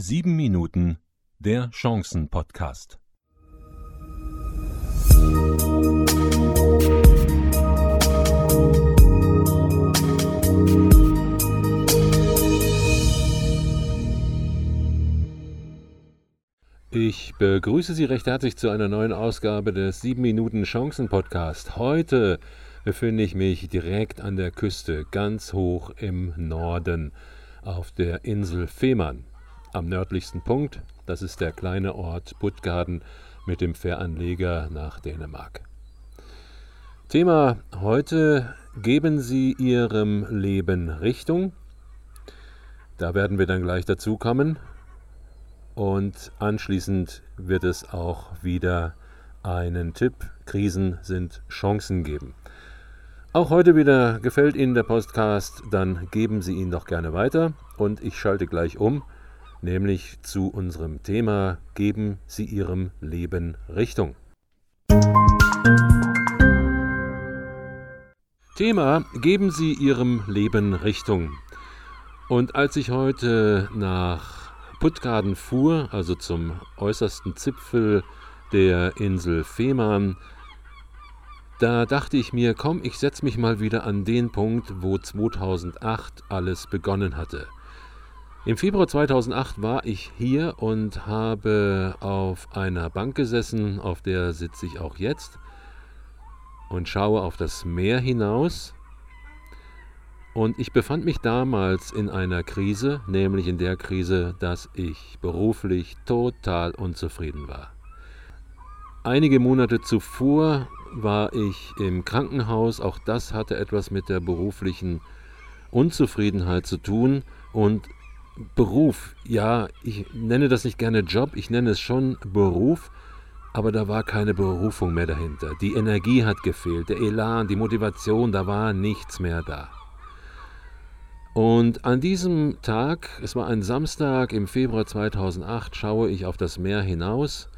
Sieben Minuten der Chancen-Podcast. Ich begrüße Sie recht herzlich zu einer neuen Ausgabe des 7 Minuten Chancen Podcast. Heute befinde ich mich direkt an der Küste, ganz hoch im Norden, auf der Insel Fehmarn. Am nördlichsten Punkt, das ist der kleine Ort Puttgarden mit dem Fähranleger nach Dänemark. Thema heute, geben Sie Ihrem Leben Richtung. Da werden wir dann gleich dazu kommen. Und anschließend wird es auch wieder einen Tipp, Krisen sind Chancen geben. Auch heute wieder gefällt Ihnen der Podcast, dann geben Sie ihn doch gerne weiter und ich schalte gleich um, nämlich zu unserem Thema Geben Sie Ihrem Leben Richtung. Thema Geben Sie Ihrem Leben Richtung. Und als ich heute nach Puttgarden fuhr, also zum äußersten Zipfel der Insel Fehmarn, da dachte ich mir, komm, ich setze mich mal wieder an den Punkt, wo 2008 alles begonnen hatte. Im Februar 2008 war ich hier und habe auf einer Bank gesessen, auf der sitze ich auch jetzt und schaue auf das Meer hinaus. Und ich befand mich damals in einer Krise, nämlich in der Krise, dass ich beruflich total unzufrieden war. Einige Monate zuvor war ich im Krankenhaus, auch das hatte etwas mit der beruflichen Unzufriedenheit zu tun. Und Beruf, ja, ich nenne das nicht gerne Job, ich nenne es schon Beruf, aber da war keine Berufung mehr dahinter. Die Energie hat gefehlt, der Elan, die Motivation, da war nichts mehr da. Und an diesem Tag, es war ein Samstag im Februar 2008, schaue ich auf das Meer hinaus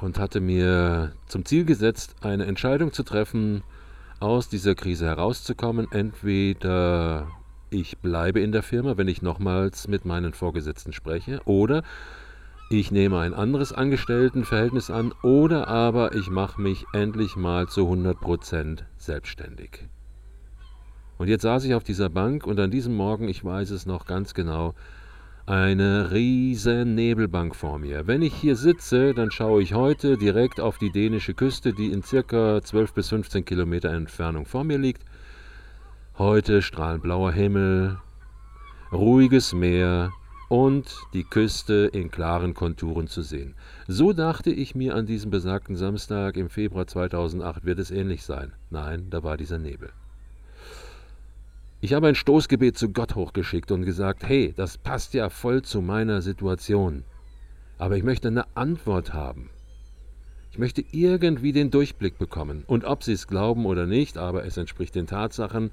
und hatte mir zum Ziel gesetzt, eine Entscheidung zu treffen, aus dieser Krise herauszukommen. Entweder ich bleibe in der Firma, wenn ich nochmals mit meinen Vorgesetzten spreche, oder ich nehme ein anderes Angestelltenverhältnis an, oder aber ich mache mich endlich mal zu 100% selbstständig. Und jetzt saß ich auf dieser Bank und an diesem Morgen, ich weiß es noch ganz genau, eine riesen Nebelbank vor mir. Wenn ich hier sitze, dann schaue ich heute direkt auf die dänische Küste, die in circa 12 bis 15 Kilometer Entfernung vor mir liegt. Heute strahlend blauer Himmel, ruhiges Meer und die Küste in klaren Konturen zu sehen. So dachte ich mir an diesem besagten Samstag im Februar 2008 wird es ähnlich sein. Nein, da war dieser Nebel. Ich habe ein Stoßgebet zu Gott hochgeschickt und gesagt, hey, das passt ja voll zu meiner Situation. Aber ich möchte eine Antwort haben. Ich möchte irgendwie den Durchblick bekommen. Und ob Sie es glauben oder nicht, aber es entspricht den Tatsachen,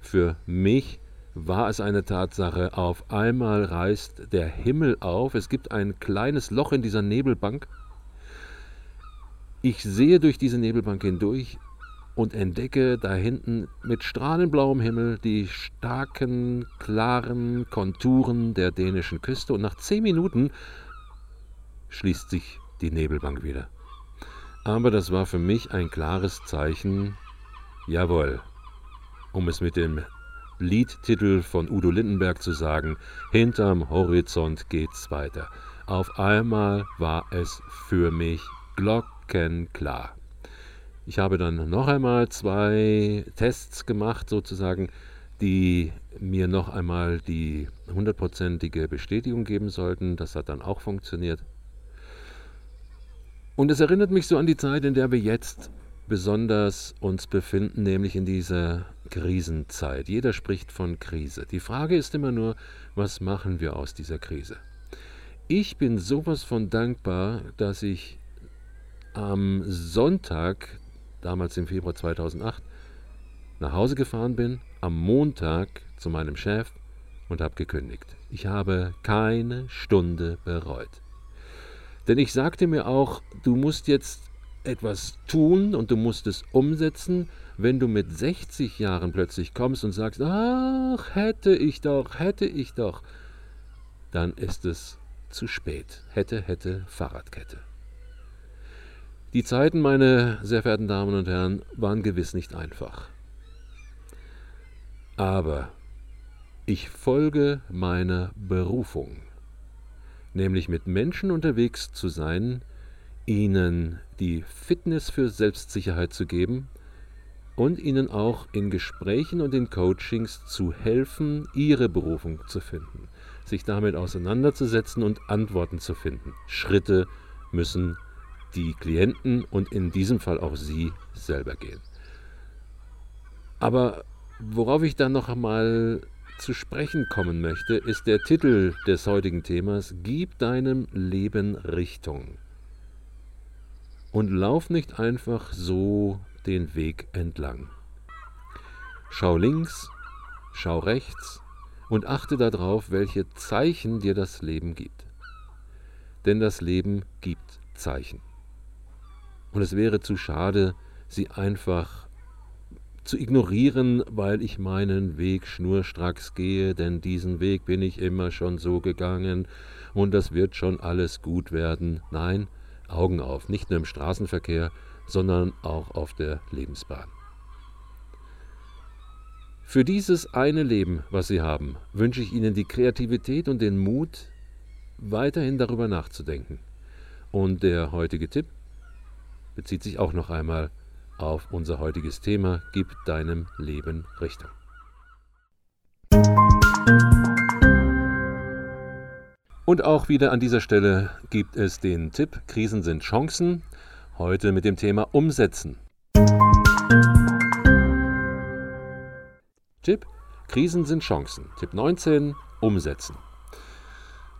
für mich war es eine Tatsache, auf einmal reißt der Himmel auf, es gibt ein kleines Loch in dieser Nebelbank. Ich sehe durch diese Nebelbank hindurch, und entdecke da hinten mit strahlenblauem Himmel die starken, klaren Konturen der dänischen Küste und nach zehn Minuten schließt sich die Nebelbank wieder. Aber das war für mich ein klares Zeichen, jawohl, um es mit dem Liedtitel von Udo Lindenberg zu sagen, hinterm Horizont geht's weiter. Auf einmal war es für mich glockenklar. Ich habe dann noch einmal zwei Tests gemacht, sozusagen, die mir noch einmal die hundertprozentige Bestätigung geben sollten. Das hat dann auch funktioniert. Und es erinnert mich so an die Zeit, in der wir jetzt besonders uns befinden, nämlich in dieser Krisenzeit. Jeder spricht von Krise. Die Frage ist immer nur, was machen wir aus dieser Krise? Ich bin sowas von dankbar, dass ich am Sonntag damals im Februar 2008, nach Hause gefahren bin, am Montag zu meinem Chef und habe gekündigt. Ich habe keine Stunde bereut. Denn ich sagte mir auch, du musst jetzt etwas tun und du musst es umsetzen, wenn du mit 60 Jahren plötzlich kommst und sagst, ach, hätte ich doch, hätte ich doch, dann ist es zu spät. Hätte, hätte, Fahrradkette. Die Zeiten, meine sehr verehrten Damen und Herren, waren gewiss nicht einfach. Aber ich folge meiner Berufung, nämlich mit Menschen unterwegs zu sein, ihnen die Fitness für Selbstsicherheit zu geben und ihnen auch in Gesprächen und in Coachings zu helfen, ihre Berufung zu finden, sich damit auseinanderzusetzen und Antworten zu finden. Schritte müssen die Klienten und in diesem Fall auch Sie selber gehen. Aber worauf ich dann noch einmal zu sprechen kommen möchte, ist der Titel des heutigen Themas Gib deinem Leben Richtung. Und lauf nicht einfach so den Weg entlang. Schau links, schau rechts und achte darauf, welche Zeichen dir das Leben gibt. Denn das Leben gibt Zeichen. Und es wäre zu schade, sie einfach zu ignorieren, weil ich meinen Weg schnurstracks gehe, denn diesen Weg bin ich immer schon so gegangen und das wird schon alles gut werden. Nein, Augen auf, nicht nur im Straßenverkehr, sondern auch auf der Lebensbahn. Für dieses eine Leben, was Sie haben, wünsche ich Ihnen die Kreativität und den Mut, weiterhin darüber nachzudenken. Und der heutige Tipp bezieht sich auch noch einmal auf unser heutiges Thema Gib deinem Leben Richtung. Und auch wieder an dieser Stelle gibt es den Tipp Krisen sind Chancen. Heute mit dem Thema Umsetzen. Tipp Krisen sind Chancen. Tipp 19 Umsetzen.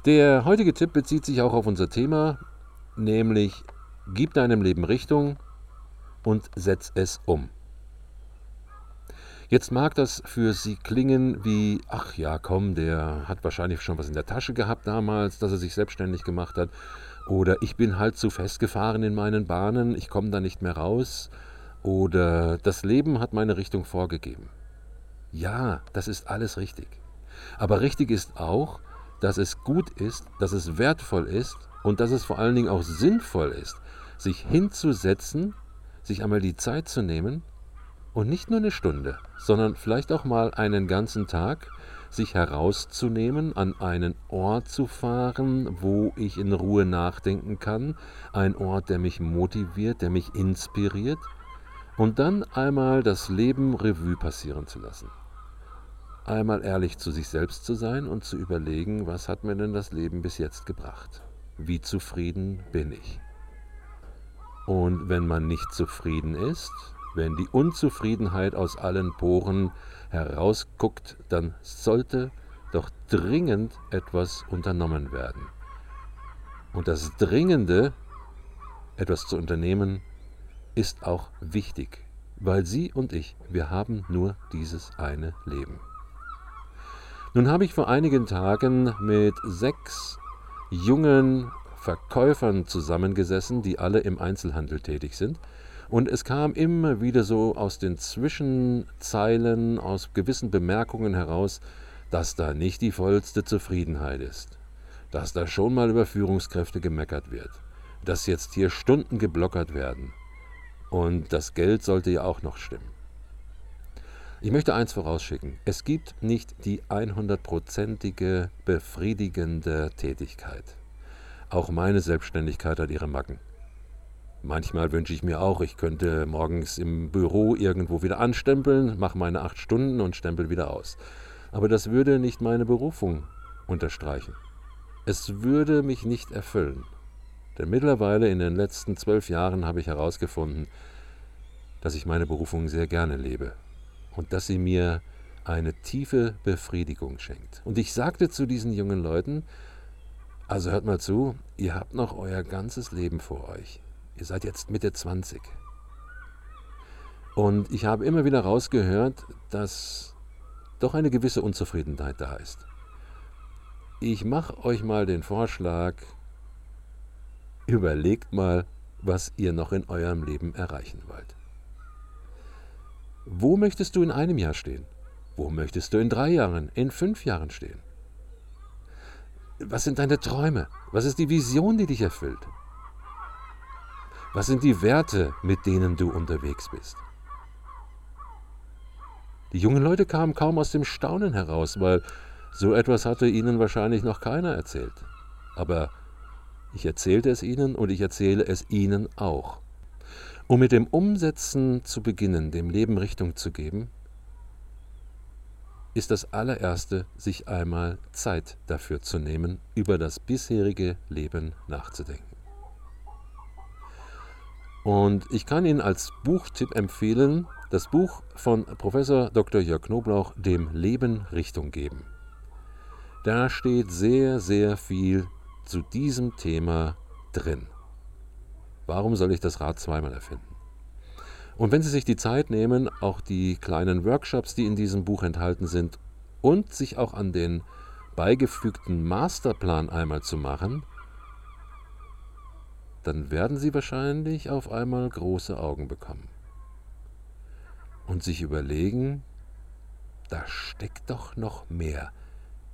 Der heutige Tipp bezieht sich auch auf unser Thema, nämlich Gib deinem Leben Richtung und setz es um. Jetzt mag das für Sie klingen wie, ach ja, komm, der hat wahrscheinlich schon was in der Tasche gehabt damals, dass er sich selbstständig gemacht hat. Oder ich bin halt zu festgefahren in meinen Bahnen, ich komme da nicht mehr raus. Oder das Leben hat meine Richtung vorgegeben. Ja, das ist alles richtig. Aber richtig ist auch, dass es gut ist, dass es wertvoll ist und dass es vor allen Dingen auch sinnvoll ist, sich hinzusetzen, sich einmal die Zeit zu nehmen und nicht nur eine Stunde, sondern vielleicht auch mal einen ganzen Tag, sich herauszunehmen, an einen Ort zu fahren, wo ich in Ruhe nachdenken kann, ein Ort, der mich motiviert, der mich inspiriert, und dann einmal das Leben Revue passieren zu lassen. Einmal ehrlich zu sich selbst zu sein und zu überlegen, was hat mir denn das Leben bis jetzt gebracht? Wie zufrieden bin ich? Und wenn man nicht zufrieden ist, wenn die Unzufriedenheit aus allen Poren herausguckt, dann sollte doch dringend etwas unternommen werden. Und das Dringende, etwas zu unternehmen, ist auch wichtig, weil Sie und ich, wir haben nur dieses eine Leben. Nun habe ich vor einigen Tagen mit sechs jungen Verkäufern zusammengesessen, die alle im Einzelhandel tätig sind. Und es kam immer wieder so aus den Zwischenzeilen, aus gewissen Bemerkungen heraus, dass da nicht die vollste Zufriedenheit ist, dass da schon mal über Führungskräfte gemeckert wird, dass jetzt hier Stunden geblockert werden und das Geld sollte ja auch noch stimmen. Ich möchte eins vorausschicken, es gibt nicht die 100%ige befriedigende Tätigkeit. Auch meine Selbstständigkeit hat ihre Macken. Manchmal wünsche ich mir auch, ich könnte morgens im Büro irgendwo wieder anstempeln, mache meine acht Stunden und stempel wieder aus. Aber das würde nicht meine Berufung unterstreichen. Es würde mich nicht erfüllen. Denn mittlerweile in den letzten zwölf Jahren habe ich herausgefunden, dass ich meine Berufung sehr gerne lebe und dass sie mir eine tiefe Befriedigung schenkt. Und ich sagte zu diesen jungen Leuten, also hört mal zu, ihr habt noch euer ganzes Leben vor euch. Ihr seid jetzt Mitte 20. Und ich habe immer wieder rausgehört, dass doch eine gewisse Unzufriedenheit da ist. Ich mache euch mal den Vorschlag, überlegt mal, was ihr noch in eurem Leben erreichen wollt. Wo möchtest du in einem Jahr stehen? Wo möchtest du in drei Jahren, in fünf Jahren stehen? Was sind deine Träume? Was ist die Vision, die dich erfüllt? Was sind die Werte, mit denen du unterwegs bist? Die jungen Leute kamen kaum aus dem Staunen heraus, weil so etwas hatte ihnen wahrscheinlich noch keiner erzählt. Aber ich erzählte es ihnen und ich erzähle es ihnen auch. Um mit dem Umsetzen zu beginnen, dem Leben Richtung zu geben, ist das allererste, sich einmal Zeit dafür zu nehmen, über das bisherige Leben nachzudenken. Und ich kann Ihnen als Buchtipp empfehlen, das Buch von Professor Dr. Jörg Knoblauch, Dem Leben Richtung geben. Da steht sehr, sehr viel zu diesem Thema drin. Warum soll ich das Rad zweimal erfinden? Und wenn Sie sich die Zeit nehmen, auch die kleinen Workshops, die in diesem Buch enthalten sind, und sich auch an den beigefügten Masterplan einmal zu machen, dann werden Sie wahrscheinlich auf einmal große Augen bekommen. Und sich überlegen, da steckt doch noch mehr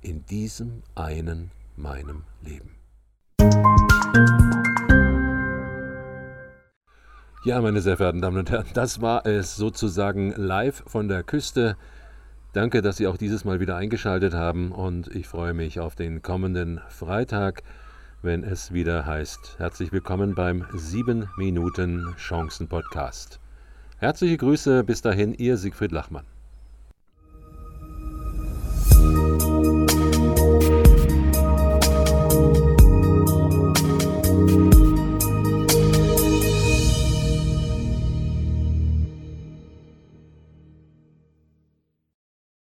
in diesem einen meinem Leben. Ja, meine sehr verehrten Damen und Herren, das war es sozusagen live von der Küste. Danke, dass Sie auch dieses Mal wieder eingeschaltet haben und ich freue mich auf den kommenden Freitag, wenn es wieder heißt, herzlich willkommen beim 7 Minuten Chancen Podcast. Herzliche Grüße, bis dahin, Ihr Siegfried Lachmann.